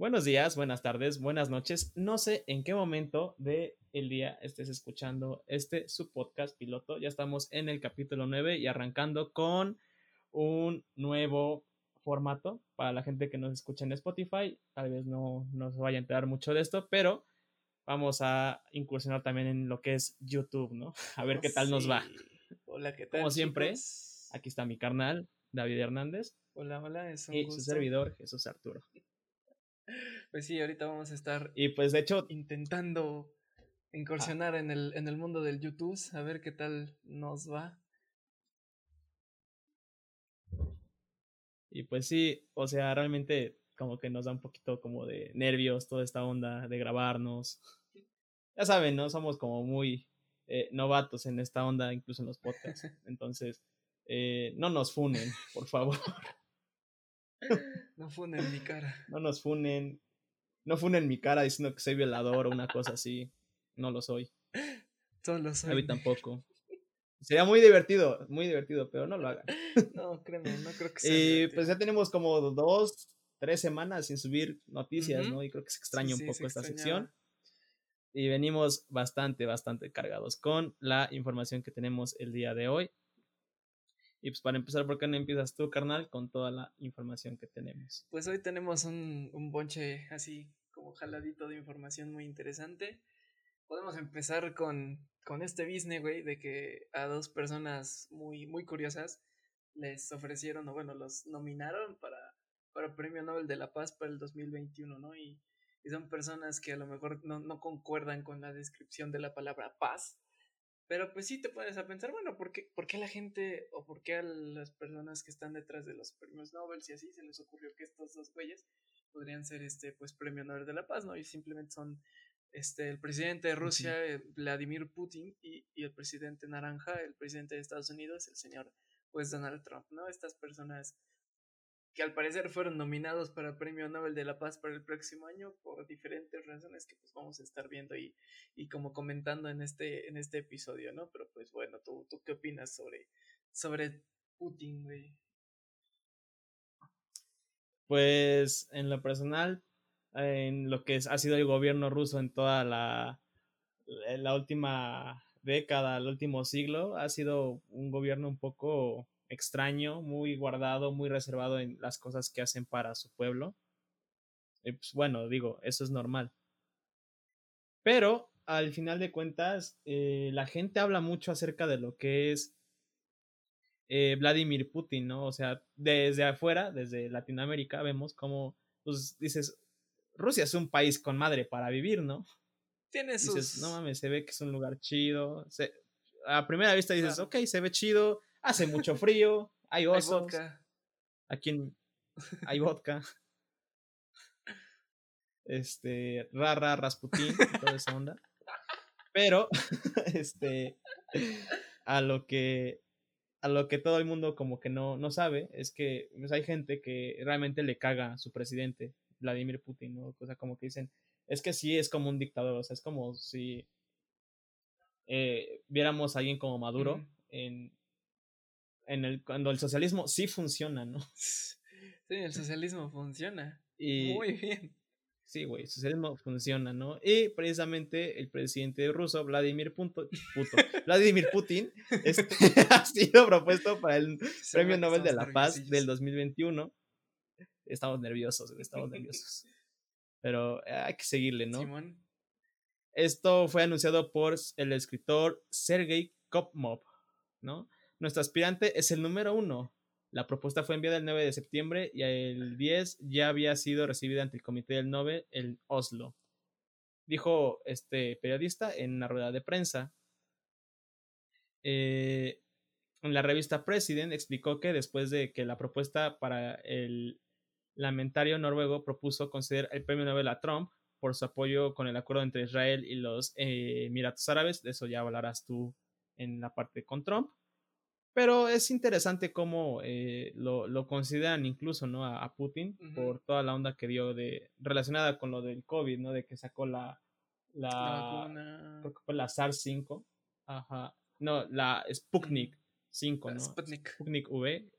Buenos días, buenas tardes, buenas noches. No sé en qué momento del el día estés escuchando este su podcast piloto. Ya estamos en el capítulo 9 y arrancando con un nuevo formato para la gente que nos escucha en Spotify. Tal vez no, no se vaya a enterar mucho de esto, pero vamos a incursionar también en lo que es YouTube, ¿no? A ver qué tal nos va. Hola, ¿qué tal? Como siempre, aquí está mi carnal, David Hernández. Hola, hola, es un y gusto. su servidor, Jesús Arturo. Pues sí, ahorita vamos a estar Y pues de hecho, intentando incursionar en, el, en el mundo del YouTube, a ver qué tal nos va. y pues sí, o sea, realmente como que nos da un poquito como de nervios toda esta onda de grabarnos. Ya saben, ¿no? Somos como muy eh, novatos en esta onda, incluso en los podcasts. Entonces, eh, no nos funen, por favor. No funen mi cara. No nos funen. No funen mi cara diciendo que soy violador o una cosa así. No lo soy. Solo soy. A mí tampoco. Sería muy divertido, muy divertido, pero no lo hagan. No, créeme, no creo que sea. Y divertido. pues ya tenemos como dos, tres semanas sin subir noticias, Ujú. ¿no? Y creo que se extraña Sí, un sí, poco esta extrañaba. sección. Y venimos bastante, bastante cargados con la información que tenemos el día de hoy. Y pues para empezar, ¿por qué no empiezas tú, carnal, con toda la información que tenemos? Pues hoy tenemos un, un bonche así como jaladito de información muy interesante. Podemos empezar con, con este business, güey, de que a dos personas muy, muy curiosas les ofrecieron, o bueno, los nominaron para, para Premio Nobel de la Paz para el 2021, ¿no? Y, y son personas que a lo mejor no, no concuerdan con la descripción de la palabra paz. Pero pues sí te pones a pensar, bueno, ¿por qué, ¿por qué la gente o por qué a las personas que están detrás de los premios Nobel y así se les ocurrió que estos dos güeyes podrían ser este pues premio Nobel de la Paz, ¿no? Y simplemente son este el presidente de Rusia, eh, Vladimir Putin, y, y el presidente naranja, el presidente de Estados Unidos, el señor pues Donald Trump, ¿no? Estas personas que al parecer fueron nominados para el Premio Nobel de la Paz para el próximo año por diferentes razones que pues vamos a estar viendo y, y como comentando en este, en este episodio, ¿no? Pero pues bueno, ¿tú, tú qué opinas sobre, sobre Putin, güey? Pues en lo personal, en lo que ha sido el gobierno ruso en toda la, la última década, el último siglo, ha sido un gobierno un poco extraño, muy guardado, muy reservado en las cosas que hacen para su pueblo. Y pues bueno, digo, eso es normal. Pero al final de cuentas, eh, la gente habla mucho acerca de lo que es eh, Vladimir Putin, ¿no? O sea, desde afuera, desde Latinoamérica, vemos como, pues dices, Rusia es un país con madre para vivir, ¿no? Tiene sus... Dices, no mames, se ve que es un lugar chido. se- a primera vista dices, Claro. ok, se ve chido, hace mucho frío, hay hay osos, vodka. aquí en- hay vodka. Este, rara, Rasputín, y toda esa onda. Pero, este, a lo que, a lo que todo el mundo como que no, no sabe, es que pues, hay gente que realmente le caga a su presidente, Vladimir Putin, ¿no? O sea, como que dicen, es que sí es como un dictador, o sea, es como si eh, viéramos a alguien como Maduro en, en el, cuando el socialismo sí funciona, ¿no? Sí, el socialismo funciona. Y, Muy bien. Sí, güey, el socialismo funciona, ¿no? Y precisamente el presidente ruso, Vladimir Punto, puto, Vladimir Putin, este, ha sido propuesto para el Premio Nobel de la Paz del 2021. Estamos nerviosos, güey, estamos nerviosos. Pero hay que seguirle, ¿no? Simón. Esto fue anunciado por el escritor Sergei Kopmov, ¿no? Nuestro aspirante es el número uno. La propuesta fue enviada el 9 de septiembre y el 10 ya había sido recibida ante el Comité del Nobel en Oslo. Dijo este periodista en una rueda de prensa. Eh, en la revista President explicó que después de que la propuesta para el lamentario noruego propuso conceder el premio Nobel a Trump por su apoyo con el acuerdo entre Israel y los eh, Emiratos Árabes, de eso ya hablarás tú en la parte con Trump. Pero es interesante cómo eh, lo, lo, consideran incluso ¿no? a, a Putin por toda la onda que dio de relacionada con lo del COVID, ¿no? De que sacó la, la, creo que fue la SARS-5, ajá, no, la Sputnik 5, La ¿no? Sputnik. Sputnik V,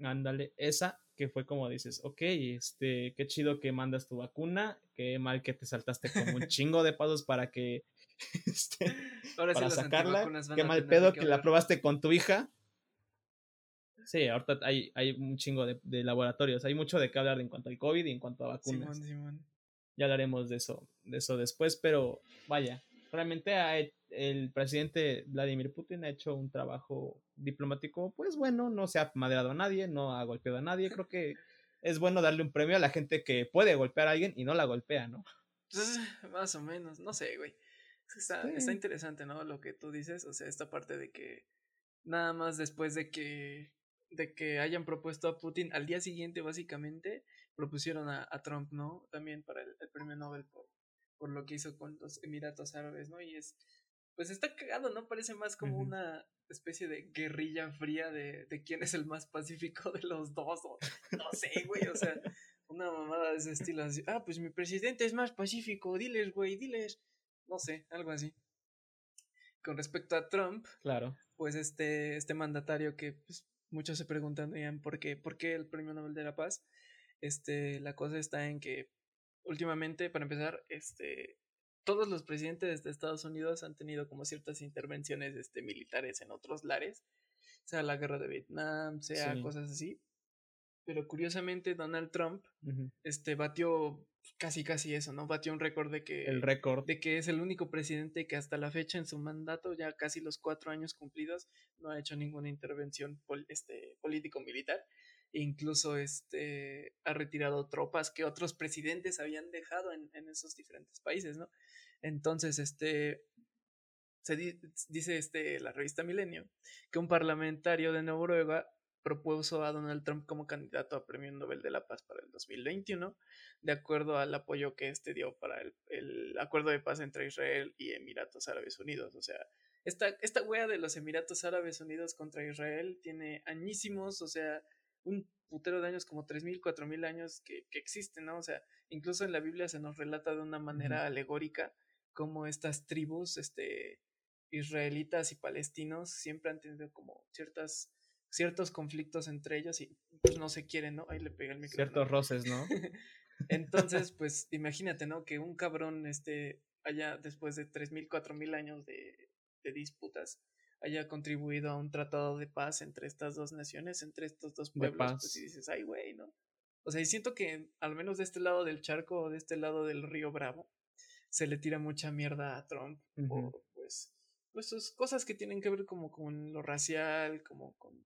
ándale, esa que fue como dices, ok, este, qué chido que mandas tu vacuna, qué mal que te saltaste como un chingo de pasos para que, este, para sacarla, qué mal pedo que, la probaste con tu hija. Sí, ahorita hay, hay un chingo de, laboratorios, hay mucho de qué hablar en cuanto al COVID y en cuanto a vacunas. Ya hablaremos de eso, de eso después, pero vaya, realmente el presidente Vladimir Putin ha hecho un trabajo diplomático, pues bueno, no se ha madreado a nadie, no ha golpeado a nadie. Creo que es bueno darle un premio a la gente que puede golpear a alguien y no la golpea, ¿no? Pues, más o menos, no sé, güey. Está, está interesante, ¿no? Lo que tú dices, o sea, esta parte de que nada más después de que de que hayan propuesto a Putin al día siguiente, básicamente, propusieron a, Trump, ¿no? También para el, el premio Nobel por, por lo que hizo con los Emiratos Árabes, ¿no? Y es, pues está cagado, ¿no? Parece más como una especie de guerrilla fría de, de quién es el más pacífico de los dos, o no sé, güey, o sea, una mamada de ese estilo, así, ah, pues mi presidente es más pacífico, diles, güey, diles, no sé, algo así. Con respecto a Trump, claro. pues este, este mandatario que pues, muchos se preguntan por qué, por qué el Premio Nobel de la Paz, este, la cosa está en que últimamente, para empezar, este, todos los presidentes de Estados Unidos han tenido como ciertas intervenciones este, militares en otros lares, sea la guerra de Vietnam, sea cosas así. Pero curiosamente Donald Trump este, batió casi casi eso, ¿no? Batió un récord de que... El récord. De que es el único presidente que hasta la fecha en su mandato, ya casi los cuatro años cumplidos, no ha hecho ninguna intervención este, político-militar incluso este, ha retirado tropas que otros presidentes habían dejado en, esos diferentes países, ¿no? Entonces, este, se dice este, la revista Milenio que un parlamentario de Noruega propuso a Donald Trump como candidato a Premio Nobel de la Paz para el 2021, de acuerdo al apoyo que este dio para el, el acuerdo de paz entre Israel y Emiratos Árabes Unidos. O sea, esta, esta wea de los Emiratos Árabes Unidos contra Israel tiene añísimos, o sea, un putero de años, como 3.000, 4.000 años que, que existen, ¿no? O sea, incluso en la Biblia se nos relata de una manera alegórica como estas tribus, este, israelitas y palestinos siempre han tenido como ciertas ciertos conflictos entre ellos y pues no se quieren, ¿no? Ahí le pega el micrófono. Ciertos roces, ¿no? Entonces, pues imagínate, ¿no? Que un cabrón este haya después de 3.000, 4.000 años de, de disputas haya contribuido a un tratado de paz entre estas dos naciones, entre estos dos pueblos, pues y dices, ay, güey, ¿no? O sea, y siento que al menos de este lado del charco o de este lado del río Bravo, se le tira mucha mierda a Trump por, pues, pues sus cosas que tienen que ver como con lo racial, como con,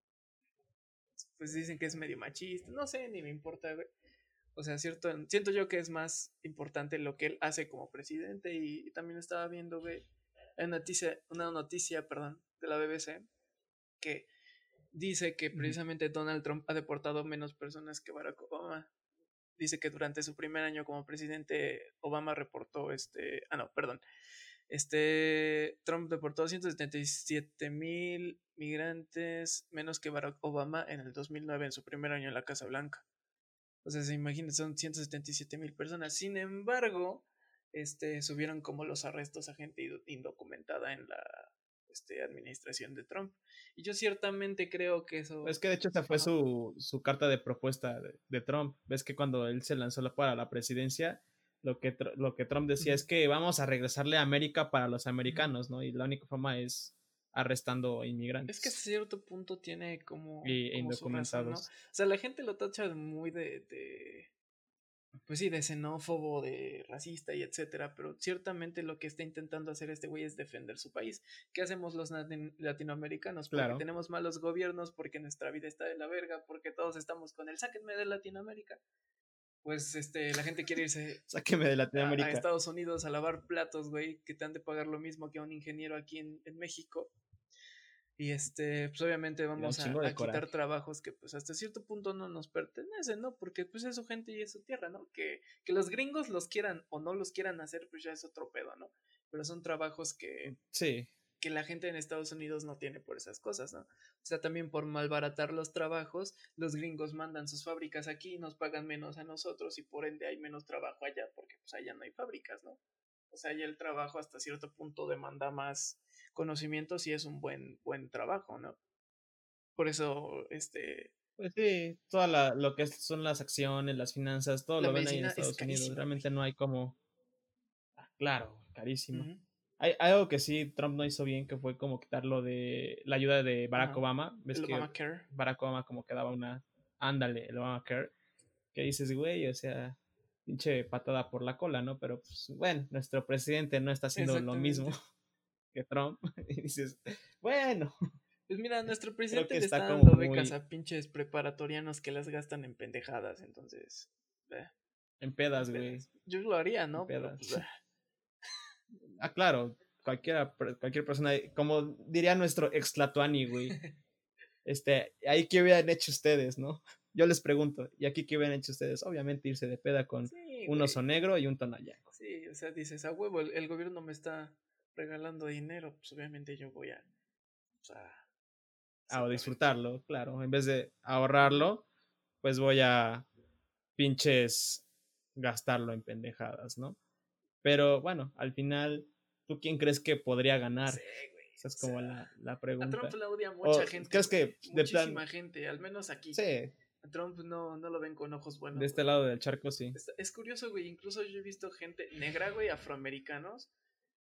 pues dicen que es medio machista, no sé, ni me importa, güey. O sea, cierto, siento yo que es más importante lo que él hace como presidente y, y también estaba viendo, güey, una noticia, una noticia, perdón, de la BBC que dice que precisamente Donald Trump ha deportado menos personas que Barack Obama. Dice que durante su primer año como presidente Obama reportó este, ah no, perdón. Este Trump deportó 177 mil migrantes menos que Barack Obama en el 2009 en su primer año en la Casa Blanca. O sea, se imagina, son 177 mil personas. Sin embargo, este, subieron como los arrestos a gente indocumentada en la este, administración de Trump. Y yo ciertamente creo que eso... Es que de hecho esa fue su, su carta de propuesta de, Trump. Ves que cuando él se lanzó para la presidencia, lo que, lo que Trump decía es que vamos a regresarle a América para los americanos, ¿no? Y la única forma es arrestando inmigrantes. Es que a cierto punto tiene como... Y indocumentados. O sea, la gente lo tacha muy de pues sí, de xenófobo, de racista y etcétera, pero ciertamente lo que está intentando hacer este güey es defender su país. ¿Qué hacemos los latinoamericanos? Porque tenemos malos gobiernos, porque nuestra vida está de la verga, porque todos estamos con el sáquenme de Latinoamérica. Pues este, la gente quiere irse Sáquenme de Latinoamérica. A, Estados Unidos a lavar platos, güey, que te han de pagar lo mismo que a un ingeniero aquí en, en México. Y este, pues obviamente vamos a, quitar trabajos que pues hasta cierto punto no nos pertenecen, ¿no? Porque pues es su gente y es su tierra, ¿no? Que, que los gringos los quieran o no los quieran hacer, pues ya es otro pedo, ¿no? Pero son trabajos que... Sí. Que la gente en Estados Unidos no tiene por esas cosas, ¿no? O sea, también por malbaratar los trabajos, los gringos mandan sus fábricas aquí y nos pagan menos a nosotros y por ende hay menos trabajo allá porque pues allá no hay fábricas, ¿no? O sea, allá el trabajo hasta cierto punto demanda más conocimientos y es un buen, buen trabajo, ¿no? Por eso, este, Pues sí, toda la, lo que son las acciones, las finanzas, todo La lo ven ahí en es Estados Unidos. Realmente no hay como. Ah, claro, carísimo. Hay, hay algo que sí Trump no hizo bien, que fue como quitarlo de la ayuda de Barack. Obama. Ves El que Obamacare. Barack Obama como que daba una. Ándale, el Obamacare. Que dices, güey, o sea, pinche patada por la cola, ¿no? Pero pues, bueno, nuestro presidente no está haciendo lo mismo que Trump. Y dices, bueno, Pues mira, nuestro presidente que le está está como dando becas muy- a pinches preparatorianos que las gastan en pendejadas, entonces. eh, en pedas, güey. Yo lo haría, ¿no? Pero, pedas. pues, eh, Ah, claro, cualquiera, cualquier persona, como diría nuestro ex Tlatuani, güey. Este, ahí qué hubieran hecho ustedes, ¿no? Yo les pregunto, ¿y aquí qué hubieran hecho ustedes? Obviamente irse de peda con sí, un oso negro y un tonayaco. Sí, o sea, dices, a huevo, el, el gobierno me está regalando dinero, pues obviamente yo voy a. O sea, A disfrutarlo, claro. En vez de ahorrarlo, pues voy a pinches gastarlo en pendejadas, ¿no? Pero bueno, al final, ¿tú quién crees que podría ganar? Sí, güey. Esa es o como sea, la, la A pregunta. Trump la odia mucha O, gente. ¿crees que de plan- Muchísima gente, al menos aquí. Sí, A Trump no, no lo ven con ojos buenos. de este güey. lado del charco, sí. Es curioso, güey. Incluso yo he visto gente negra, güey, afroamericanos,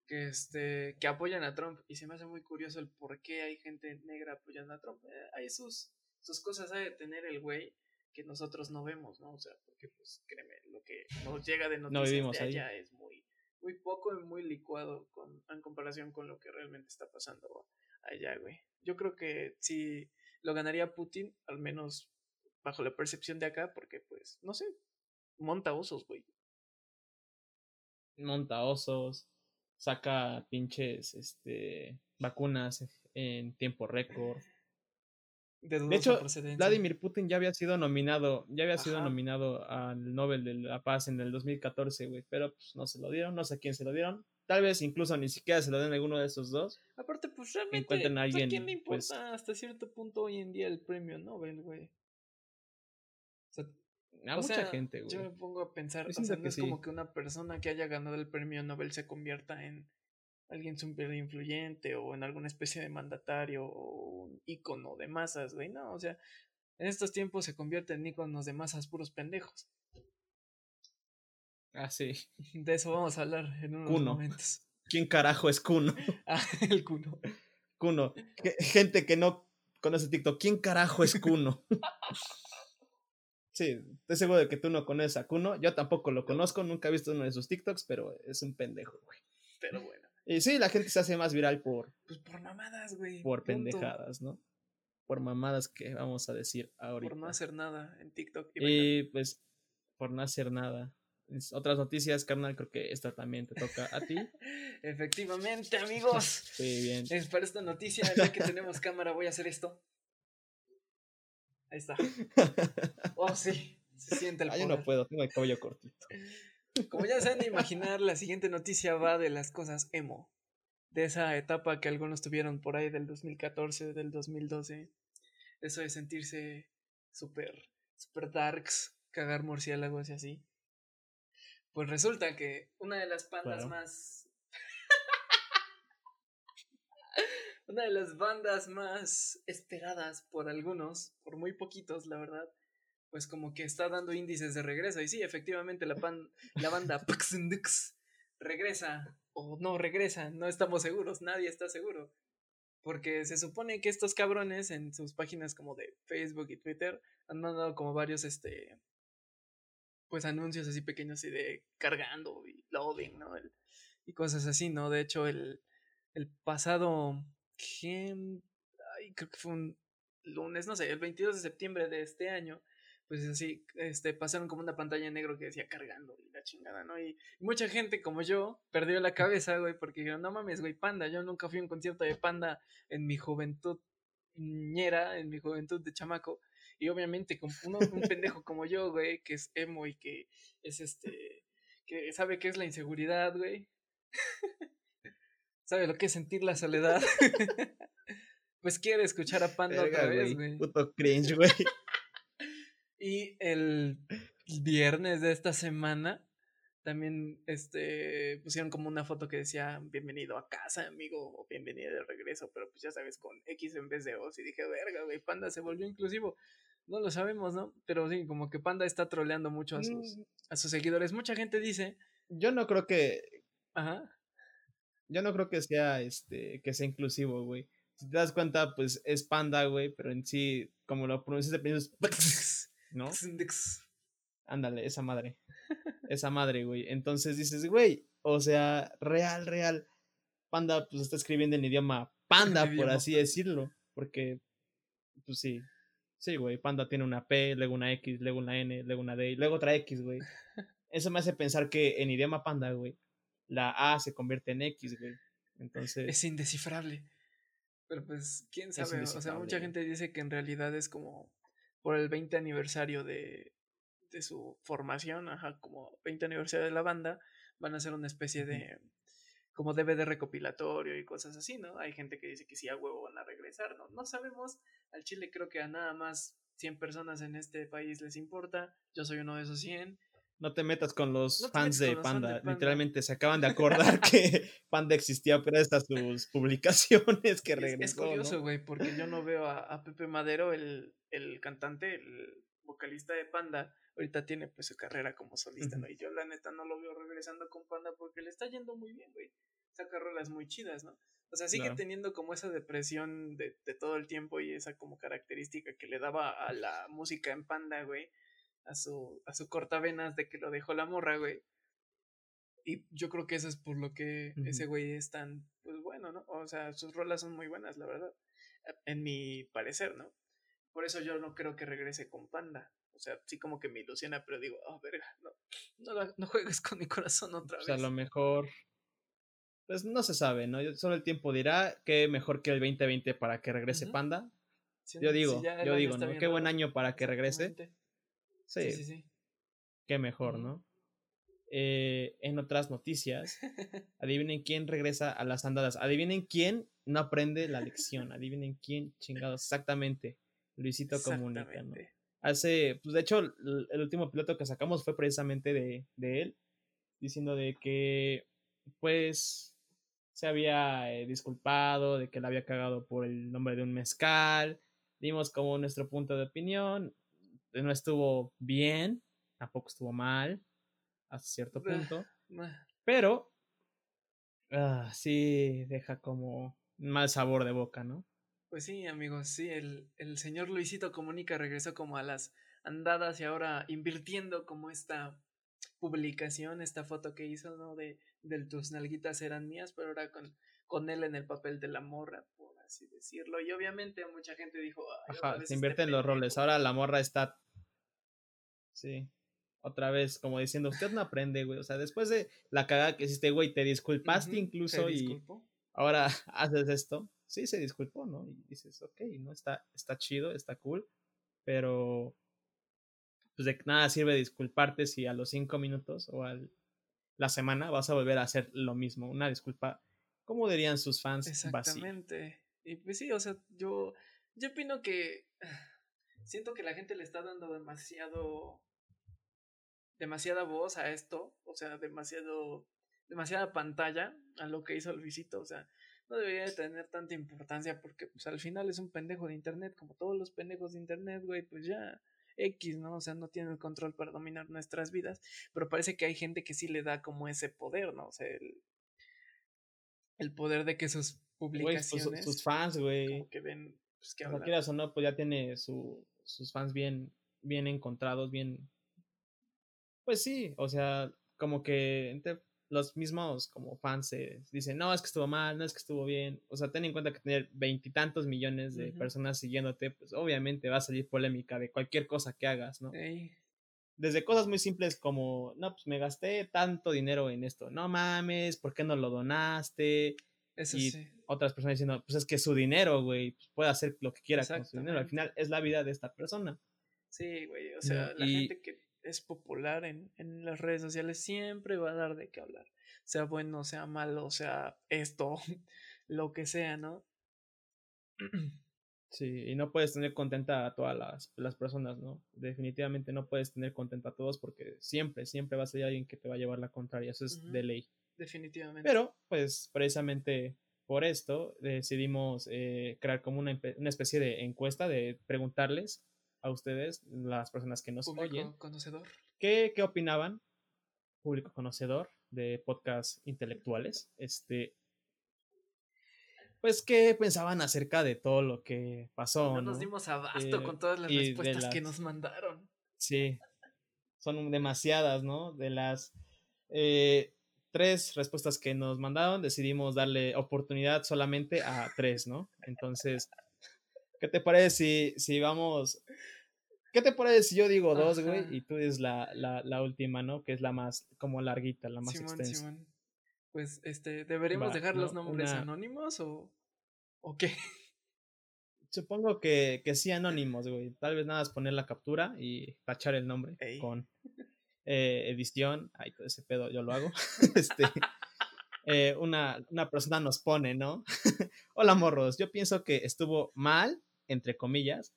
que este, que apoyan a Trump. Y se me hace muy curioso el por qué hay gente negra apoyando a Trump. Eh, hay sus, sus cosas de tener el güey que nosotros no vemos, ¿no? O sea, porque pues créeme, lo que nos llega de noticias vivimos de ahí. allá es muy, muy poco y muy licuado con, en comparación con lo que realmente está pasando allá, güey. Yo creo que si lo ganaría Putin, al menos bajo la percepción de acá, porque pues, no sé, monta osos, güey. monta osos, saca pinches este, vacunas en tiempo récord. De, De hecho. Vladimir Putin ya había sido nominado, ya había sido nominado al Nobel de la Paz en el 2014, güey, pero pues no se lo dieron, no sé a quién se lo dieron. Tal vez incluso ni siquiera se lo den a alguno de esos dos. Aparte, pues realmente, encuentren a pues, alguien, quién le importa pues- hasta cierto punto hoy en día el premio Nobel, güey? O sea, A o mucha sea, gente, güey. Yo me pongo a pensar, o sea, no que es sí. como que una persona que haya ganado el premio Nobel se convierta en alguien súper influyente o en alguna especie de mandatario o un ícono de masas, güey. No, o sea, en estos tiempos se convierten en íconos de masas puros pendejos. Ah, sí. De eso vamos a hablar en unos Kuno. momentos. ¿Quién carajo es Kuno? Ah, el cuno. Kuno. Ge- Gente que no conoce TikTok, ¿quién carajo es Kuno? Sí, estoy seguro de que tú no conoces a Kuno. Yo tampoco lo conozco, nunca he visto uno de sus TikToks, pero es un pendejo, güey. Pero bueno, Y sí, la gente se hace más viral por, pues por mamadas, güey. por punto. pendejadas, ¿no? Por mamadas que vamos a decir ahorita. Por no hacer nada en TikTok. y pues, por no hacer nada. Otras noticias, carnal, creo que esta también te toca a ti. Efectivamente, amigos. Sí, bien. Es para esta noticia, ya que tenemos cámara, voy a hacer esto. Ahí está. Oh, sí. Se siente el Ah, yo poder. no puedo, tengo el cabello cortito. Como ya se han de imaginar, la siguiente noticia va de las cosas emo. De esa etapa que algunos tuvieron por ahí del 2014, del 2012. Eso de sentirse súper, súper darks, cagar murciélagos y así. Pues resulta que una de las bandas más. una de las bandas más esperadas por algunos, por muy poquitos, la verdad, pues como que está dando índices de regreso. Y sí, efectivamente, la, pan- la banda Puxindux regresa, o no regresa, no estamos seguros, nadie está seguro. Porque se supone que estos cabrones en sus páginas como de Facebook y Twitter han mandado como varios, este, pues anuncios así pequeños y de cargando y loading, ¿no? El- y cosas así, ¿no? De hecho, el, el pasado. Ay, creo que fue un lunes, no sé, el 22 de septiembre de este año, pues así, este, pasaron como una pantalla en negro que decía cargando y la chingada, ¿no? Y mucha gente como yo perdió la cabeza, güey, porque dijeron, no mames, güey, Panda, yo nunca fui a un concierto de Panda en mi juventud ñera, en mi juventud de chamaco, y obviamente como uno, un pendejo como yo, güey, que es emo y que es este, que sabe qué es la inseguridad, güey, sabe lo que es sentir la soledad, pues quiere escuchar a Panda otra vez, güey. Puto cringe, güey. Y el viernes de esta semana también este pusieron como una foto que decía bienvenido a casa, amigo, o bienvenido de regreso, pero pues ya sabes, con X en vez de O. Y dije, verga, güey, Panda se volvió inclusivo. No lo sabemos, ¿no? Pero sí, como que Panda está troleando mucho a sus, Mm, a sus seguidores. Mucha gente dice, Yo no creo que. ajá, Yo no creo que sea este. que sea inclusivo, güey. Si te das cuenta, pues es panda, güey, pero en sí, como lo pronuncias de principio ¿no? Ándale, esa madre. Esa madre, güey. Entonces dices, güey, o sea, real, real. Panda, pues está escribiendo en idioma panda, por así decirlo. Porque, pues sí. Sí, güey. Panda tiene una P, luego una X, luego una N, luego una D, y luego otra X, güey. Eso me hace pensar que en idioma panda, güey, la A se convierte en X, güey. Entonces, es indescifrable. Pero pues, quién sabe, o sea, mucha gente dice que en realidad es como por el 20 aniversario de, de su formación, ajá, como 20 aniversario de la banda, van a hacer una especie de como DVD recopilatorio y cosas así, ¿no? Hay gente que dice que sí a huevo van a regresar, ¿no? No sabemos, al Chile creo que a nada más 100 personas en este país les importa, yo soy uno de esos 100, no te metas con los No fans de Panda. Literalmente se acaban de acordar que Panda existía gracias a sus publicaciones que Es- regresó. Es, curioso, ¿no? güey, porque yo no veo a, a Pepe Madero, el, el cantante, el vocalista de Panda. Ahorita tiene pues su carrera como solista, ¿no? Y yo la neta no lo veo regresando con Panda porque le está yendo muy bien, güey. Saca rolas muy chidas, ¿no? O sea, sigue teniendo como esa depresión de, de todo el tiempo y esa como característica que le daba a la música en Panda, güey. A su, a su cortavenas de que lo dejó la morra, güey. Y yo creo que eso es por lo que ese güey es tan, pues bueno, ¿no? O sea, sus rolas son muy buenas, la verdad. En mi parecer, ¿no? Por eso yo no creo que regrese con Panda. O sea, sí como que me ilusiona, pero digo, oh, verga, no, no, no juegues con mi corazón otra Pues vez. a lo mejor. Pues no se sabe, ¿no? Solo el tiempo dirá que mejor que el 2020 para que regrese. Panda. Sí, Yo digo, yo digo, ¿no? Qué buen año para que regrese. Exactamente. Sí, Sí, sí, sí. qué mejor. ¿no? Eh, en otras noticias, adivinen quién regresa a las andadas. Adivinen quién no aprende la lección. Adivinen quién chingados. Exactamente. Luisito Comunica, ¿no? Exactamente. hace, pues de hecho, el, el último piloto que sacamos fue precisamente de, de él, diciendo de que, pues, se había eh, disculpado, de que le había cagado por el nombre de un mezcal, dimos como nuestro punto de opinión, no estuvo bien, tampoco estuvo mal, hasta cierto punto, pero ah, sí deja como un mal sabor de boca, ¿no? Pues sí, amigos, sí, el, el señor Luisito Comunica regresó como a las andadas y ahora invirtiendo como esta publicación, esta foto que hizo, ¿no? De, del tus nalguitas eran mías, pero ahora con, con él en el papel de la morra, por así decirlo. Y obviamente mucha gente dijo, "Ay, otra Ajá, se este invierten los roles. pendejo". Ahora la morra está. Sí. Otra vez, como diciendo, usted no aprende, güey. O sea, después de la cagada que hiciste, güey, te disculpaste incluso y ahora haces esto. Sí, se disculpó, ¿no? Y dices, ok, no está, está chido, está cool, pero pues de nada sirve disculparte si a los cinco minutos o a la semana vas a volver a hacer lo mismo. Una disculpa, como dirían sus fans. Exactamente. Y pues sí, o sea, yo, yo opino que ah, siento que la gente le está dando demasiado, demasiada voz a esto, o sea, demasiado, demasiada pantalla a lo que hizo Luisito, o sea, no debería de tener tanta importancia porque pues al final es un pendejo de internet, como todos los pendejos de internet, güey, pues ya X, ¿no? O sea, no tiene el control para dominar nuestras vidas, pero parece que hay gente que sí le da como ese poder, ¿no? O sea, el, el poder de que sus sus, publicaciones sus fans, güey. que ven, pues que O sea, hablan. quieras o no, pues ya tiene su, sus fans bien, bien encontrados, bien. Pues sí, o sea, como que entre los mismos como fans se dicen, no, es que estuvo mal, no es que estuvo bien. O sea, ten en cuenta que tener veintitantos millones de personas siguiéndote, pues obviamente va a salir polémica de cualquier cosa que hagas, ¿no? Desde cosas muy simples como, no, pues me gasté tanto dinero en esto, no mames, ¿por qué no lo donaste? eso y sí. Otras personas diciendo, pues es que su dinero, güey, pues puede hacer lo que quiera con su dinero. Al final es la vida de esta persona. Sí, güey. O sea, la y- gente que es popular en, en las redes sociales siempre va a dar de qué hablar. Sea bueno, sea malo, sea esto, lo que sea, ¿no? Sí, y no puedes tener contenta a todas las, las personas, ¿no? Definitivamente no puedes tener contenta a todos porque siempre, siempre va a ser alguien que te va a llevar la contraria, eso es de ley. Definitivamente. Pero, pues, precisamente por esto decidimos eh, crear como una, una especie de encuesta de preguntarles a ustedes, las personas que nos Público oyen, conocedor. ¿qué, qué opinaban, público conocedor de podcasts intelectuales? Este, pues, ¿qué pensaban acerca de todo lo que pasó? No ¿no? nos dimos abasto Eh, con todas las respuestas que nos mandaron. Sí, son demasiadas, ¿no? De las eh, tres respuestas que nos mandaron, decidimos darle oportunidad solamente a tres, ¿no? Entonces, ¿qué te parece si, si vamos... ¿Qué te parece si yo digo dos, güey? Y tú dices la, la, la última, ¿no? Que es la más, como larguita, la más Simón, extensa. Simón. Pues, este, ¿deberíamos Va, dejar los ¿no? nombres Una- anónimos o, o qué? Supongo que, que sí anónimos, güey. Tal vez nada más poner la captura y tachar el nombre Ey. con eh, edición. Ay, todo ese pedo yo lo hago. este, eh, una, una persona nos pone, ¿no? Hola, morros. Yo pienso que estuvo mal, entre comillas,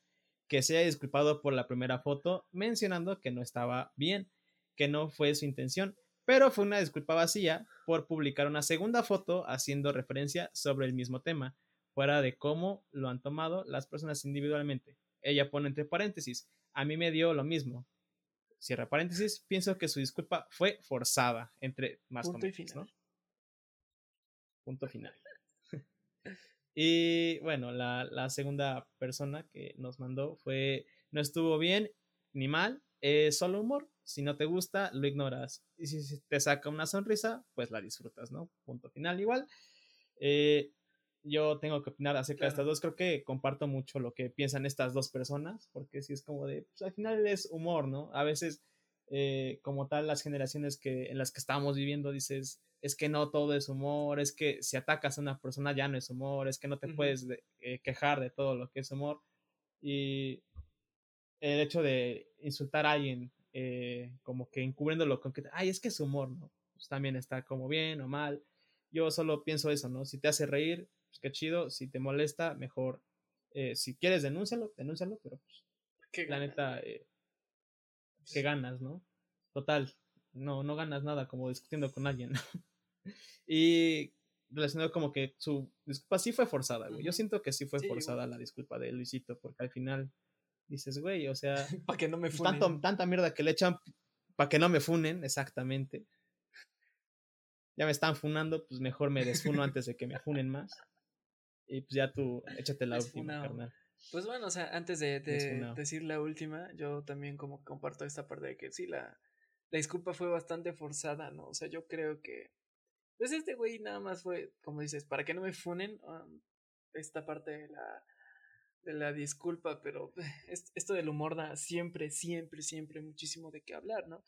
que se haya disculpado por la primera foto, mencionando que no estaba bien, que no fue su intención, pero fue una disculpa vacía por publicar una segunda foto haciendo referencia sobre el mismo tema fuera de cómo lo han tomado las personas individualmente. Ella pone entre paréntesis, a mí me dio lo mismo. Cierra paréntesis, pienso que su disculpa fue forzada, entre más Punto y final. ¿no? Punto final. y bueno, la, la segunda persona que nos mandó fue, no estuvo bien ni mal, es solo humor. Si no te gusta, lo ignoras. Y si si te saca una sonrisa, pues la disfrutas, ¿no? Punto final igual. Eh, yo tengo que opinar acerca de estas Claro. dos. Creo que comparto mucho lo que piensan estas dos personas, porque sí es como de, pues al final es humor, ¿no? A veces, eh, como tal, las generaciones que, en las que estamos viviendo, dices, es que no todo es humor, es que si atacas a una persona ya no es humor, es que no te Ujú. puedes de- eh, quejar de todo lo que es humor. Y el hecho de insultar a alguien, eh, como que encubriéndolo con que, ay, es que es humor, ¿no? Pues también está como bien o mal. Yo solo pienso eso, ¿no? Si te hace reír, pues qué chido. Si te molesta, mejor. eh, si quieres, denúncialo, denúncialo, pero pues, Qué la neta, eh, que ganas, ¿no? Total, no, no ganas nada como discutiendo con alguien, ¿no? Y relacionado como que su disculpa sí fue forzada, güey. Yo siento que sí fue Sí, forzada la disculpa de Luisito, porque al final dices, güey, o sea, Para que no me pues, funen. tanto, tanta mierda que le echan para que no me funen, exactamente. Ya me están funando, pues mejor me desfuno antes de que me funen más. Y pues ya tú, échate la última, carnal. Pues bueno, o sea, antes de, decir la última, yo también como comparto esta parte de que sí, la, la disculpa fue bastante forzada, ¿no? O sea, yo creo que, pues este güey nada más fue, como dices, para que no me funen, um, esta parte de la, de la disculpa, pero es- esto del humor da siempre, siempre, siempre muchísimo de qué hablar, ¿no?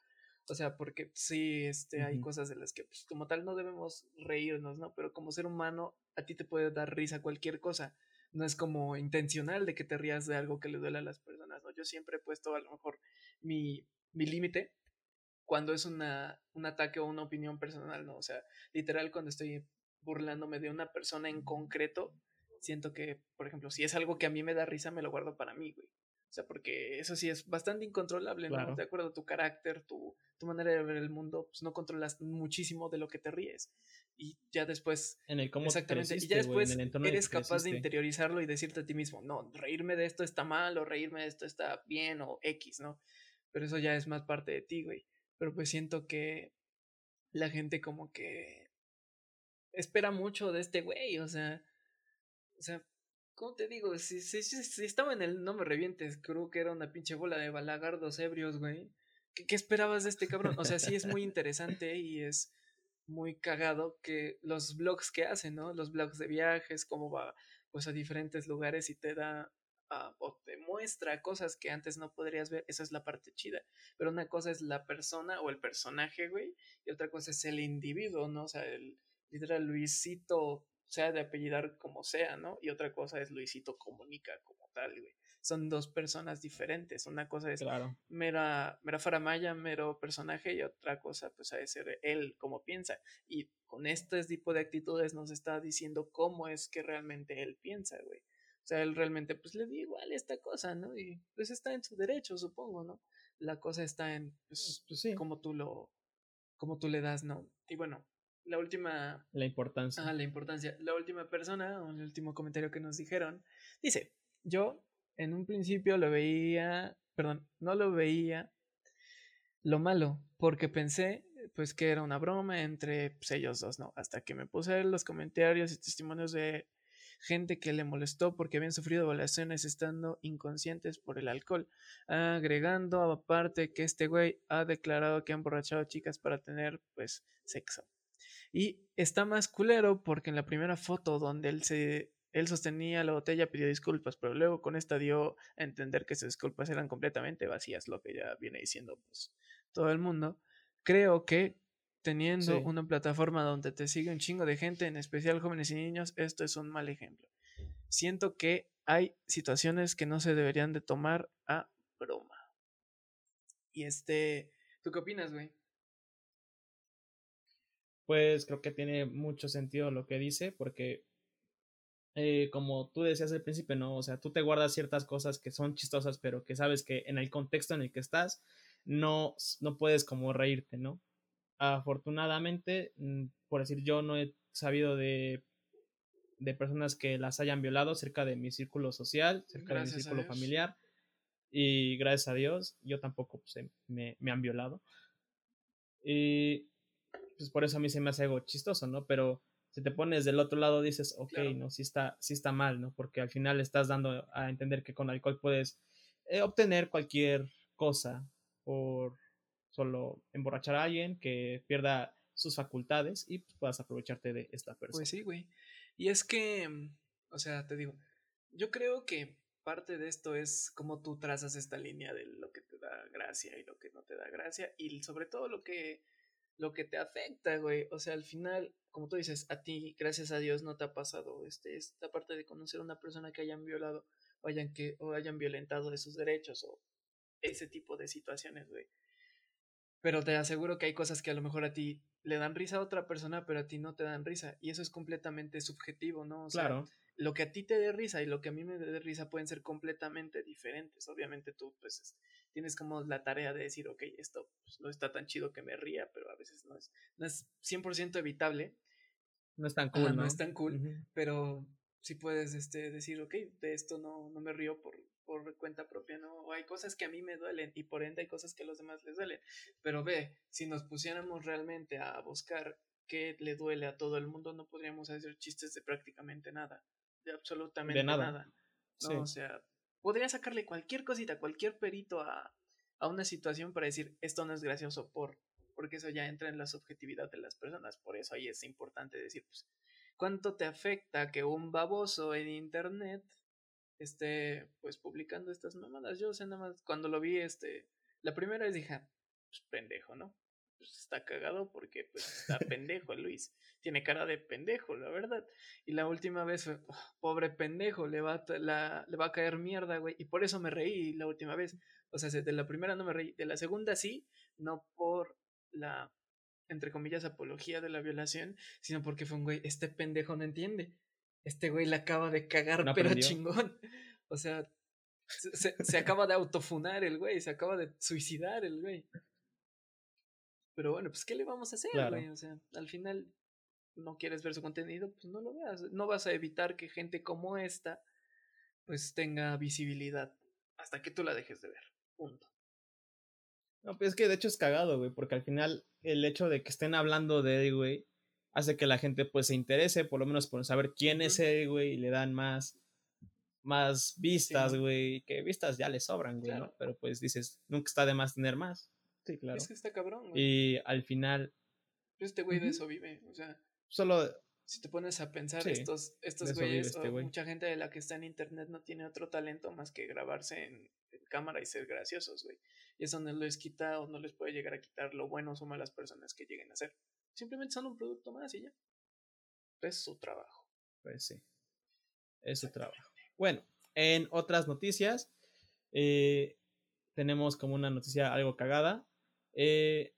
O sea, porque sí, este, hay Ujú. cosas de las que, pues, como tal, no debemos reírnos, ¿no? Pero como ser humano, a ti te puede dar risa cualquier cosa no es como intencional de que te rías de algo que le duele a las personas, ¿no? Yo siempre he puesto a lo mejor mi, mi límite cuando es una, un ataque o una opinión personal, ¿no? O sea, literal cuando estoy burlándome de una persona en concreto, siento que, por ejemplo, si es algo que a mí me da risa, me lo guardo para mí, güey. O sea, porque eso sí es bastante incontrolable, ¿no? Claro. De acuerdo a tu carácter, tu, tu manera de ver el mundo, pues no controlas muchísimo de lo que te ríes. Y ya después En el cómo Exactamente. Y ya después en el eres capaz de interiorizarlo y decirte a ti mismo, no, reírme de esto está mal o reírme de esto está bien o X, ¿no? Pero eso ya es más parte de ti, güey. Pero pues siento que la gente como que espera mucho de este güey, o sea, o sea, ¿cómo te digo? Si, si, si, estaba en el no me revientes, creo que era una pinche bola de balagardos ebrios, güey. ¿Qué, ¿Qué esperabas de este cabrón? O sea, sí es muy interesante y es muy cagado que los blogs que hacen, ¿no? Los blogs de viajes, cómo va pues a diferentes lugares y te da ah, o te muestra cosas que antes no podrías ver, esa es la parte chida. Pero una cosa es la persona o el personaje, güey, y otra cosa es el individuo, ¿no? O sea, el literal Luisito, sea de apellidar como sea, ¿no? Y otra cosa es Luisito comunica como tal, güey. Son dos personas diferentes. Una cosa es Claro. mera, mera faramaya, mero personaje y otra cosa pues ha de ser él como piensa. Y con este tipo de actitudes nos está diciendo cómo es que realmente él piensa, güey. O sea, él realmente pues le dio igual esta cosa, ¿no? Y pues está en su derecho, supongo, ¿no? La cosa está en pues, Pues sí, cómo tú lo, cómo tú le das, ¿no? Y bueno, la última la importancia. Ah, la importancia. La última persona, o el último comentario que nos dijeron, dice, yo en un principio lo veía, perdón, no lo veía lo malo, porque pensé pues que era una broma entre pues, ellos dos, ¿no? Hasta que me puse a ver los comentarios y testimonios de gente que le molestó porque habían sufrido violaciones estando inconscientes por el alcohol, agregando aparte que este güey ha declarado que ha emborrachado chicas para tener pues sexo. Y está más culero porque en la primera foto donde él se él sostenía la botella, pidió disculpas, pero luego con esta dio a entender que sus disculpas eran completamente vacías, lo que ya viene diciendo pues todo el mundo. Creo que teniendo una plataforma donde te sigue un chingo de gente, en especial jóvenes y niños, esto es un mal ejemplo. Siento que hay situaciones que no se deberían de tomar a broma. Y este, ¿tú qué opinas, güey? Pues creo que tiene mucho sentido lo que dice, porque eh, como tú decías al principio, ¿no? O sea, tú te guardas ciertas cosas que son chistosas, pero que sabes que en el contexto en el que estás, no, no puedes como reírte, ¿no? Afortunadamente, mm, por decir, yo no he sabido de, de personas que las hayan violado cerca de mi círculo social, cerca de mi círculo familiar. Y gracias a Dios, yo tampoco pues, me, me, han violado. Y pues por eso a mí se me hace algo chistoso, ¿no? Pero si te pones del otro lado dices, ok, no, sí está, sí está mal, ¿no? Porque al final estás dando a entender que con alcohol puedes eh, obtener cualquier cosa por solo emborrachar a alguien que pierda sus facultades y pues, puedas aprovecharte de esta persona. Pues sí, güey. Y es que, mm, o sea, te digo, yo creo que parte de esto es cómo tú trazas esta línea de lo que te da gracia y lo que no te da gracia y sobre todo lo que lo que te afecta, güey. O sea, al final, como tú dices, a ti, gracias a Dios, no te ha pasado este, esta parte de conocer a una persona que hayan violado o hayan, que, o hayan violentado sus derechos o ese tipo de situaciones, güey. Pero te aseguro que hay cosas que a lo mejor a ti le dan risa a otra persona, pero a ti no te dan risa. Y eso es completamente subjetivo, ¿no? O sea, claro. Lo que a ti te dé risa y lo que a mí me dé risa pueden ser completamente diferentes. Obviamente tú, pues, tienes como la tarea de decir, ok, esto pues, no está tan chido que me ría, pero a veces no es, no es 100% evitable. No es tan cool, ¿no? No es tan cool, pero sí puedes este, decir, ok, de esto no, no me río por, por cuenta propia, ¿no? O hay cosas que a mí me duelen y por ende hay cosas que a los demás les duelen. Pero ve, si nos pusiéramos realmente a buscar qué le duele a todo el mundo, no podríamos hacer chistes de prácticamente nada, de absolutamente nada. ¿no? O sea, podría sacarle cualquier cosita, cualquier perito a, a una situación para decir, esto no es gracioso por, porque eso ya entra en la subjetividad de las personas. Por eso ahí es importante decir, pues, ¿cuánto te afecta que un baboso en internet esté pues publicando estas mamadas. Yo sé nada más cuando lo vi este la primera vez dije, pues pendejo, ¿no? Pues está cagado porque pues está pendejo Luis. Tiene cara de pendejo, la verdad. Y la última vez fue, oh, pobre pendejo, le va, a la, le va a caer mierda, güey. Y por eso me reí la última vez. O sea, de la primera no me reí. De la segunda sí, no por la, entre comillas, apología de la violación, sino porque fue un güey, este pendejo no entiende este güey le acaba de cagar, pero chingón. O sea, se, acaba de autofunar el güey, se acaba de suicidar el güey. Pero bueno, pues ¿qué le vamos a hacer, güey? O sea, al final no quieres ver su contenido, pues no lo veas. No vas a evitar que gente como esta, pues tenga visibilidad hasta que tú la dejes de ver. Punto. No, pues es que de hecho es cagado, güey, porque al final el hecho de que estén hablando de él, güey, hace que la gente pues se interese, por lo menos por saber quién es él, güey, y le dan más, más vistas, güey, que vistas ya le sobran, güey, ¿no? Pero pues dices, nunca está de más tener más. Sí, claro. Es que está cabrón, güey. Y al final... Este güey de eso vive, o sea... Solo... Si te pones a pensar, estos, estos güeyes, este mucha gente de la que está en internet no tiene otro talento más que grabarse en, en cámara y ser graciosos, güey. Y eso no les quita o no les puede llegar a quitar lo buenos o malas personas que lleguen a ser. Simplemente son un producto más y ya. Es su trabajo. Pues sí. Es su trabajo. Bueno, en otras noticias, eh, tenemos como una noticia algo cagada. Eh,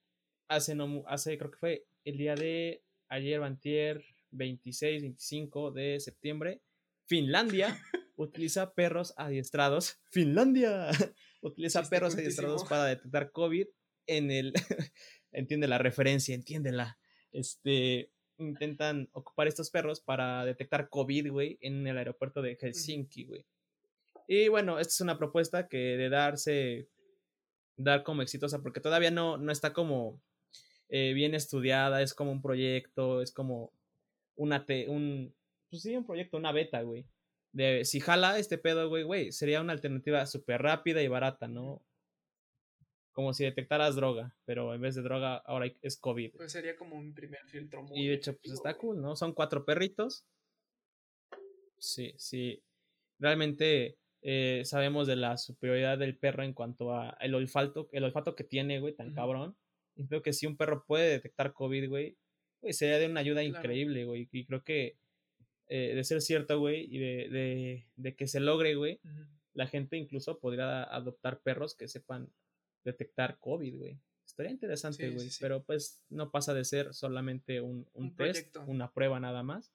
hace, no, hace, creo que fue el día de ayer, Bantier, 26, 25 de septiembre, Finlandia utiliza perros adiestrados. Finlandia utiliza perros adiestrados para detectar COVID en el. entiende la referencia, entiéndela este, intentan ocupar estos perros para detectar COVID, güey, en el aeropuerto de Helsinki, güey. Y bueno, esta es una propuesta que de darse, dar como exitosa, porque todavía no, no está como eh, bien estudiada, es como un proyecto, es como una, te, un, pues sí, un proyecto, una beta, güey. De si jala este pedo, güey, güey, sería una alternativa súper rápida y barata, ¿no? Como si detectaras droga, pero en vez de droga ahora es COVID. Pues sería como un primer filtro muy. Y de hecho, pues está cool, ¿no? Son cuatro perritos. Sí, sí. Realmente eh, sabemos de la superioridad del perro en cuanto a el olfato, el olfato que tiene, güey, tan cabrón. Y creo que si un perro puede detectar COVID, güey, sería de una ayuda increíble, güey. Y creo que eh, de ser cierto, güey, y de, de, de, que se logre, güey, la gente incluso podría adoptar perros que sepan detectar COVID, güey. Estaría interesante, güey, pero pues no pasa de ser solamente un, un, test, una prueba nada más.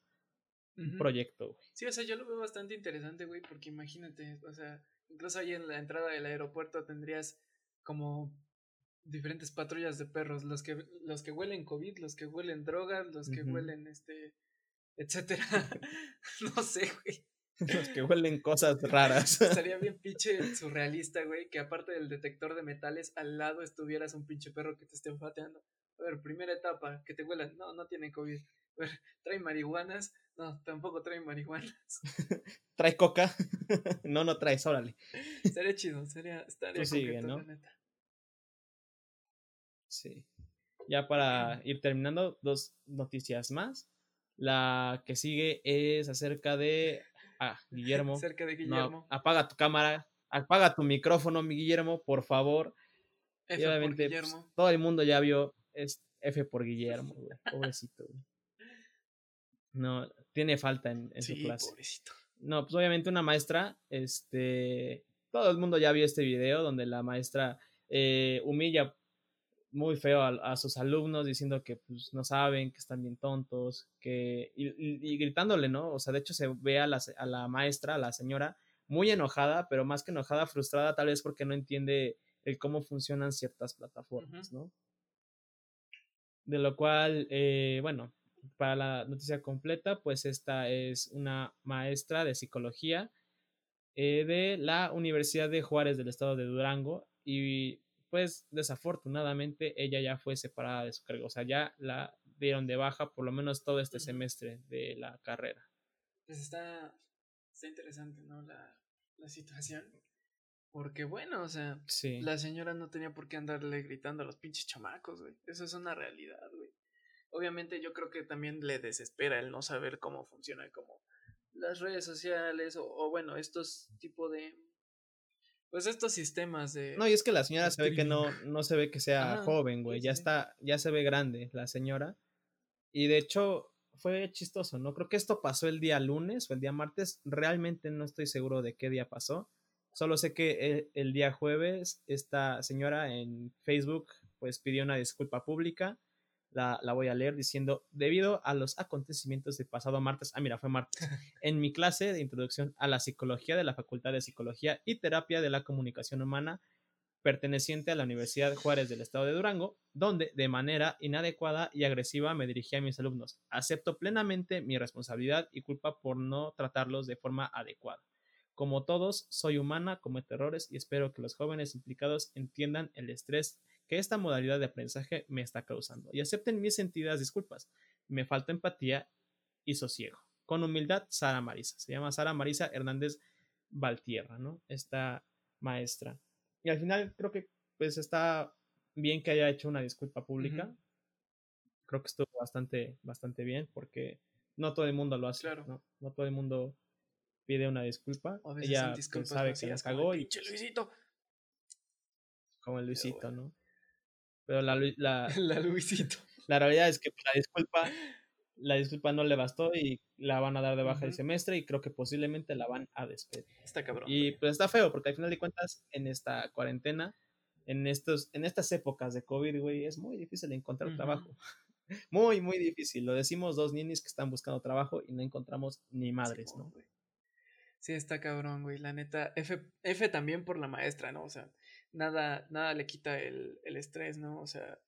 Un proyecto, güey. Sí, o sea, yo lo veo bastante interesante, güey, porque imagínate, o sea, incluso ahí en la entrada del aeropuerto tendrías como diferentes patrullas de perros, los que los que huelen COVID, los que huelen drogas, los que huelen este etcétera. no sé, güey. Los que huelen cosas raras. Estaría bien pinche surrealista, güey, que aparte del detector de metales, al lado estuvieras un pinche perro que te esté enfateando. A ver, primera etapa, que te huelan. No, no tienen COVID. A ver, ¿trae marihuanas? No, tampoco trae marihuanas. ¿Trae coca? no, no traes, órale. Sería chido, sería, estaría sigue, ¿no? neta. Sí. Ya para ir terminando, dos noticias más. La que sigue es acerca de. Ah, Guillermo. acerca de Guillermo. apaga tu cámara, apaga tu micrófono, mi Guillermo, por favor. F por pues, Guillermo. todo el mundo ya vio es F por Guillermo, Pobrecito, No, tiene falta en, su clase. Pobrecito. No, pues obviamente una maestra, este. Todo el mundo ya vio este video donde la maestra eh, humilla muy feo a, sus alumnos diciendo que pues no saben, que están bien tontos, que y, gritándole, ¿no? O sea, de hecho se ve a la, a la, maestra, a la señora, muy enojada, pero más que enojada, frustrada tal vez porque no entiende el cómo funcionan ciertas plataformas, ¿no? De lo cual, eh, bueno, para la noticia completa, pues esta es una maestra de psicología eh, de la Universidad de Juárez del estado de Durango y pues desafortunadamente ella ya fue separada de su cargo, o sea, ya la dieron de baja por lo menos todo este semestre de la carrera. Pues está, está interesante, ¿no? La, la situación. Porque bueno, o sea, la señora no tenía por qué andarle gritando a los pinches chamacos, güey. Eso es una realidad, güey. Obviamente yo creo que también le desespera el no saber cómo funciona como las redes sociales o, o bueno, estos tipos de pues estos sistemas de. No, y es que la señora se ve que no, no se ve que sea joven, güey. Ya está, ya se ve grande la señora. Y de hecho, fue chistoso, ¿no? Creo que esto pasó el día lunes o el día martes. Realmente no estoy seguro de qué día pasó. Solo sé que el, eh, el día jueves, esta señora en Facebook, pues pidió una disculpa pública la, voy a leer diciendo, debido a los acontecimientos del pasado martes, ah, mira, fue martes, en mi clase de introducción a la psicología de la Facultad de Psicología y Terapia de la Comunicación Humana, perteneciente a la Universidad Juárez del Estado de Durango, donde de manera inadecuada y agresiva me dirigí a mis alumnos. Acepto plenamente mi responsabilidad y culpa por no tratarlos de forma adecuada. Como todos, soy humana, cometo errores y espero que los jóvenes implicados entiendan el estrés que esta modalidad de aprendizaje me está causando y acepten mis sentidas disculpas. Me falta empatía y sosiego. Con humildad, Sara Marisa. Se llama Sara Marisa Hernández Valtierra, ¿no? Esta maestra. Y al final creo que pues está bien que haya hecho una disculpa pública. Creo que estuvo bastante, bastante bien porque no todo el mundo lo hace. Claro. ¿no? no todo el mundo pide una disculpa. Ella pues, sabe que ya cagó y. Luisito. Como el Luisito, ¿no? Pero la, la, la Luisito. La realidad es que la disculpa, la disculpa no le bastó y la van a dar de baja el semestre y creo que posiblemente la van a despedir. Está cabrón. Y pues está feo porque al final de cuentas en esta cuarentena, en estos, en estas épocas de COVID, güey, es muy difícil encontrar trabajo. Muy, muy difícil. Lo decimos dos ninis que están buscando trabajo y no encontramos ni madres, ¿no? Sí, está cabrón, güey. La neta, F, F también por la maestra, ¿no? O sea, nada, nada le quita el, el estrés, ¿no? O sea,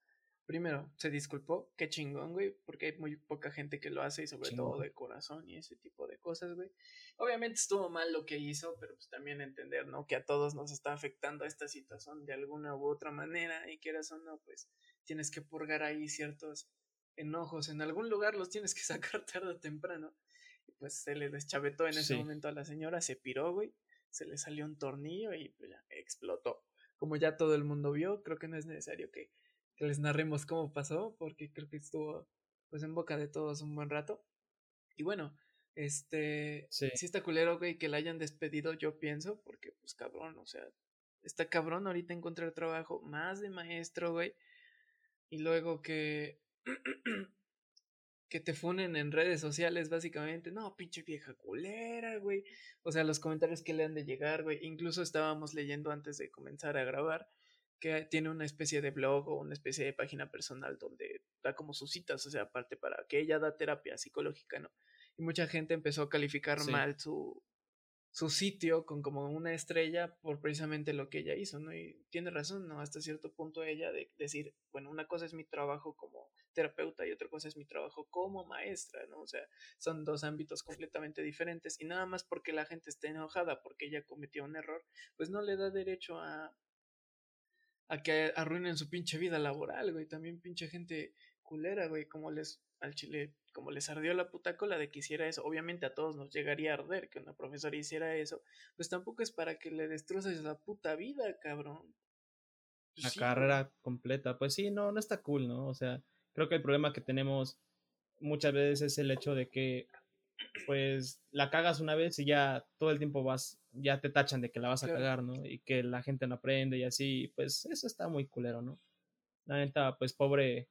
primero, se disculpó, qué chingón, güey, porque hay muy poca gente que lo hace y sobre todo de corazón y ese tipo de cosas, güey. Obviamente estuvo mal lo que hizo, pero pues también entender, ¿no? Que a todos nos está afectando esta situación de alguna u otra manera y quieras o no, pues tienes que purgar ahí ciertos enojos en algún lugar, los tienes que sacar tarde o temprano. Y pues se le deschavetó en ese momento a la señora, se piró, güey, se le salió un tornillo y pues ya explotó. Como ya todo el mundo vio, creo que no es necesario que que les narremos cómo pasó, porque creo que estuvo pues en boca de todos un buen rato. Y bueno, este, sí, está culero, güey, que la hayan despedido, yo pienso, porque pues cabrón, o sea, está cabrón ahorita encontrar trabajo más de maestro, güey. Y luego que que te funen en redes sociales, básicamente. No, pinche vieja culera, güey. O sea, los comentarios que le han de llegar, güey. Incluso estábamos leyendo antes de comenzar a grabar que tiene una especie de blog o una especie de página personal donde da como sus citas, o sea, aparte para que ella da terapia psicológica, ¿no? Y mucha gente empezó a calificar mal su, su sitio con como una estrella por precisamente lo que ella hizo, ¿no? Y tiene razón, ¿no? Hasta cierto punto ella de decir, bueno, una cosa es mi trabajo como terapeuta y otra cosa es mi trabajo como maestra, ¿no? O sea, son dos ámbitos completamente diferentes y nada más porque la gente esté enojada porque ella cometió un error, pues no le da derecho a a que arruinen su pinche vida laboral, güey. También pinche gente culera, güey, como les al chile, como les ardió la puta cola de que hiciera eso. Obviamente a todos nos llegaría a arder que una profesora hiciera eso. Pues tampoco es para que le destroces la puta vida, cabrón. Pues la carrera completa. Pues sí, no, no está cool, ¿no? O sea, creo que el problema que tenemos muchas veces es el hecho de que pues la cagas una vez y ya todo el tiempo vas, ya te tachan de que la vas a cagar, ¿no? Y que la gente no aprende y así, pues eso está muy culero, ¿no? La neta, pues pobre,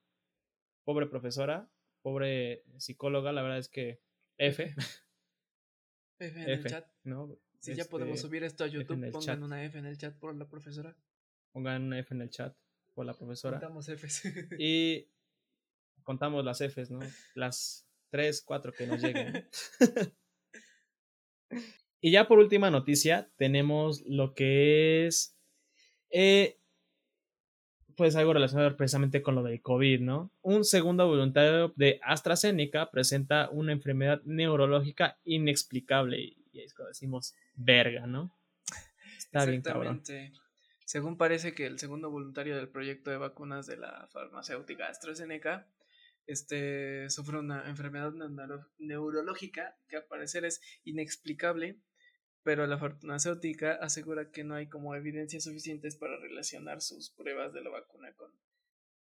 pobre profesora, pobre psicóloga, la verdad es que F. F en el chat. ¿no? Si ya podemos este, subir esto a YouTube, pongan una F en el chat por la profesora. Pongan una F en el chat por la profesora. Contamos Fs. y contamos las Fs, ¿no? Las tres, cuatro que nos lleguen. y ya por última noticia, tenemos lo que es. Eh, pues algo relacionado precisamente con lo del COVID, ¿no? Un segundo voluntario de AstraZeneca presenta una enfermedad neurológica inexplicable. Y es cuando decimos verga, ¿no? Está bien cabrón. Según parece que el segundo voluntario del proyecto de vacunas de la farmacéutica AstraZeneca este, sufre una enfermedad neurológica que al parecer es inexplicable, pero la farmacéutica asegura que no hay como evidencias suficientes para relacionar sus pruebas de la vacuna con,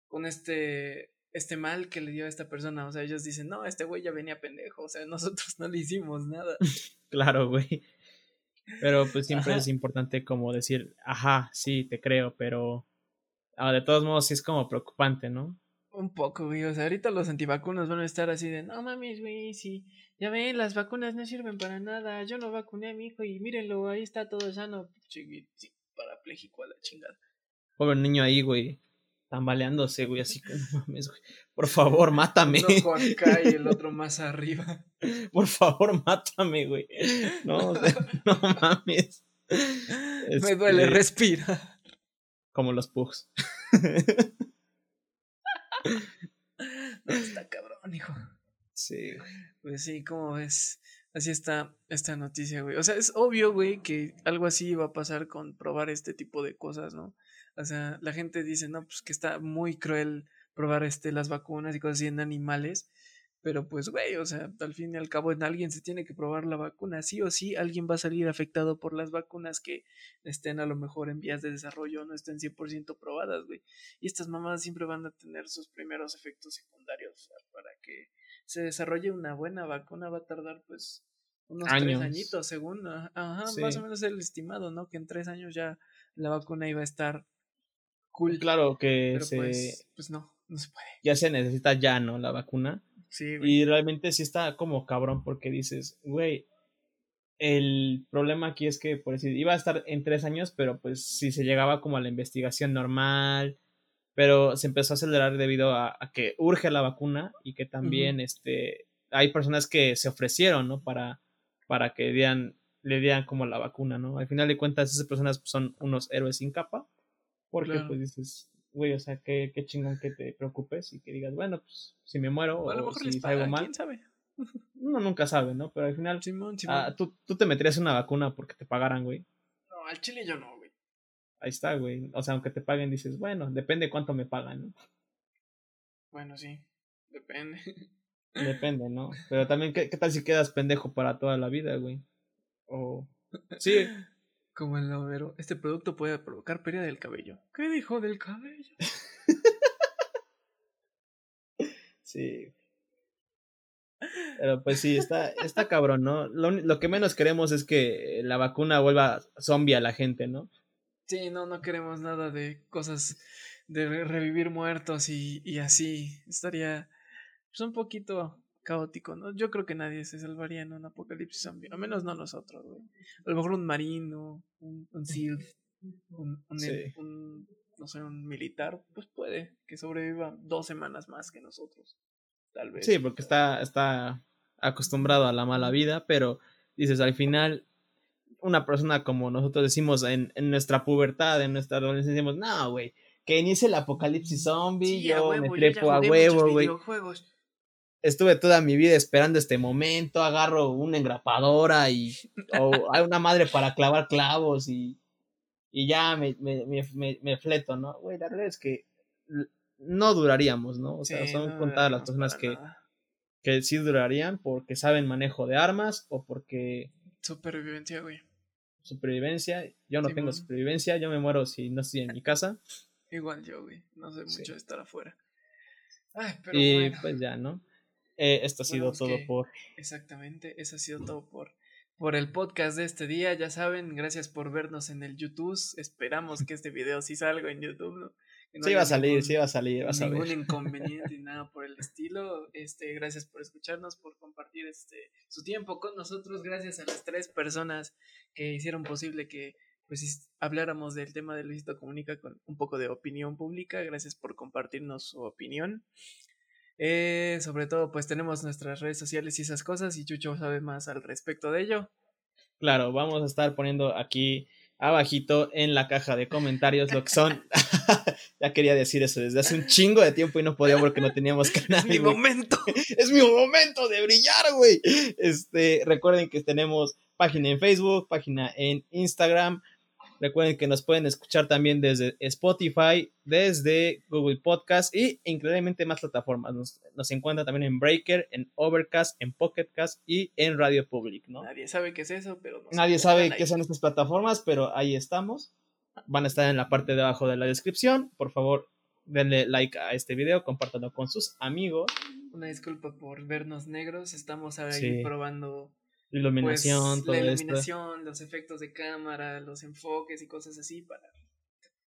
con este, este mal que le dio a esta persona. O sea, ellos dicen, no, este güey ya venía pendejo, o sea, nosotros no le hicimos nada. claro, güey. Pero pues siempre es importante como decir, ajá, sí, te creo, pero ah, de todos modos sí es como preocupante, ¿no? Un poco, güey. O sea, ahorita los antivacunas van a estar así de, no mames, güey, sí. Ya ven, las vacunas no sirven para nada. Yo no vacuné a mi hijo y mírenlo, ahí está todo sano. Sí, parapléjico a la chingada. Pobre niño ahí, güey. Tambaleándose, güey, así que no mames, güey. Por favor, mátame. Uno acá y el otro más arriba. Por favor, mátame, güey. No, no mames. Me duele, este, respira. Como los pugs. está cabrón, hijo. Sí, Pues sí, como ves. Así está esta noticia, güey. O sea, es obvio, güey, que algo así va a pasar con probar este tipo de cosas, ¿no? O sea, la gente dice, no, pues que está muy cruel probar este, las vacunas y cosas así en animales. Pero pues, güey, o sea, al fin y al cabo en alguien se tiene que probar la vacuna. Sí o sí, alguien va a salir afectado por las vacunas que estén a lo mejor en vías de desarrollo, no estén 100% probadas, güey. Y estas mamás siempre van a tener sus primeros efectos secundarios. para que se desarrolle una buena vacuna va a tardar pues unos tres añitos, según. Ajá, más o menos el estimado, ¿no? Que en tres años ya la vacuna iba a estar cool. Claro que se... Pues, pues no, no se puede. Ya se necesita ya, ¿no? La vacuna. Y realmente sí está como cabrón porque dices, güey, el problema aquí es que, por decir, iba a estar en tres años, pero pues si se llegaba como a la investigación normal, pero se empezó a acelerar debido a, que urge la vacuna y que también este, hay personas que se ofrecieron, ¿no? Para, para que le dieran como la vacuna, ¿no? Al final de cuentas, esas personas son unos héroes sin capa, porque pues dices, güey, o sea, qué, qué chingón que te preocupes y que digas, bueno, pues si me muero O a lo mejor si salgo mal, quién sabe. uno nunca sabe, ¿no? Pero al final, Simón, Simón. ah, tú, tú te meterías una vacuna porque te pagaran, güey. No, al chile yo no, güey. Ahí está, güey. O sea, aunque te paguen, dices, bueno, depende cuánto me pagan, ¿no? Bueno, sí. Depende. Depende, ¿no? Pero también, ¿qué, qué tal si quedas pendejo para toda la vida, güey? O... Sí, Como el novero, este producto puede provocar pérdida del cabello. ¿Qué dijo del cabello? sí. Pero pues sí, está, está cabrón, ¿no? Lo, lo que menos queremos es que la vacuna vuelva zombie a la gente, ¿no? Sí, no, no queremos nada de cosas de re- revivir muertos y, y así. Estaría pues, un poquito caótico, ¿no? Yo creo que nadie se salvaría en un apocalipsis zombie, al menos no nosotros, güey. A lo mejor un marino, un, un SEAL, un, un, Sí. un- no sé, un militar, pues puede que sobreviva dos semanas más que nosotros. Tal vez. Sí, porque está, está acostumbrado a la mala vida, pero dices, al final, una persona como nosotros decimos en, en nuestra pubertad, en nuestra adolescencia, decimos, no, güey, que inicie el apocalipsis zombie, Sí, yo huevo, me yo trepo a huevo, güey. Estuve toda mi vida esperando este momento, agarro una engrapadora y o hay una madre para clavar clavos y, y ya me, me, me, me, me fleto, ¿no? Güey, la verdad es que no duraríamos, ¿no? O sea, Sí, son no contadas las personas que, que sí durarían porque saben manejo de armas o porque Supervivencia, güey. supervivencia. Yo no tengo supervivencia, yo me muero si no estoy en mi casa. Igual yo, güey. No sé Sí. mucho de estar afuera. Ay, pero y bueno. pues ya, ¿no? Eh, esto ha sido todo que- por... Exactamente, eso ha sido todo por, por el podcast de este día. Ya saben, gracias por vernos en el YouTube. Esperamos que este video sí salga en YouTube, ¿no? Que no Sí va a salir, ningún- sí va a salir, vas a ningún ver. inconveniente y nada por el estilo. Este, gracias por escucharnos, por compartir este su tiempo con nosotros. Gracias a las tres personas que hicieron posible que pues habláramos del tema de Luisito Comunica con un poco de opinión pública. Gracias por compartirnos su opinión. Eh, sobre todo, pues tenemos nuestras redes sociales y esas cosas, y Chucho sabe más al respecto de ello. Claro, vamos a estar poniendo aquí abajito en la caja de comentarios lo que son. ya quería decir eso desde hace un chingo de tiempo y no podía porque no teníamos canal. ¡Mi güey. momento! es mi momento de brillar, güey. Este, recuerden que tenemos página en Facebook, página en Instagram. Recuerden que nos pueden escuchar también desde Spotify, desde Google Podcast y increíblemente más plataformas. Nos, nos encuentran también en Breaker, en Overcast, en Pocketcast y en Radio Public, ¿no? Nadie sabe qué es eso, pero Nadie sabe qué son estas plataformas, pero ahí estamos. Van a estar en la parte de abajo de la descripción. Por favor, denle like a este video, compártanlo con sus amigos. Una disculpa por vernos negros, estamos ahí Sí. probando Iluminación, pues, todo la esto. iluminación, los efectos de cámara, los enfoques y cosas así para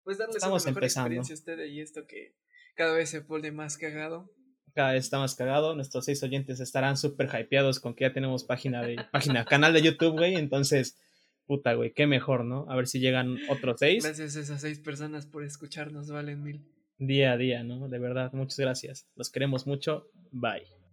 pues darles Estamos una mejor empezando. experiencia a ustedes y esto que cada vez se pone más cagado. Cada vez está más cagado. Nuestros seis oyentes estarán súper hypeados con que ya tenemos página de página, canal de YouTube, güey. Entonces, puta, güey, qué mejor, ¿no? A ver si llegan otros seis Gracias a esas seis personas por escucharnos, valen mil. día a día, ¿no? De verdad, muchas gracias. Los queremos mucho. Bye.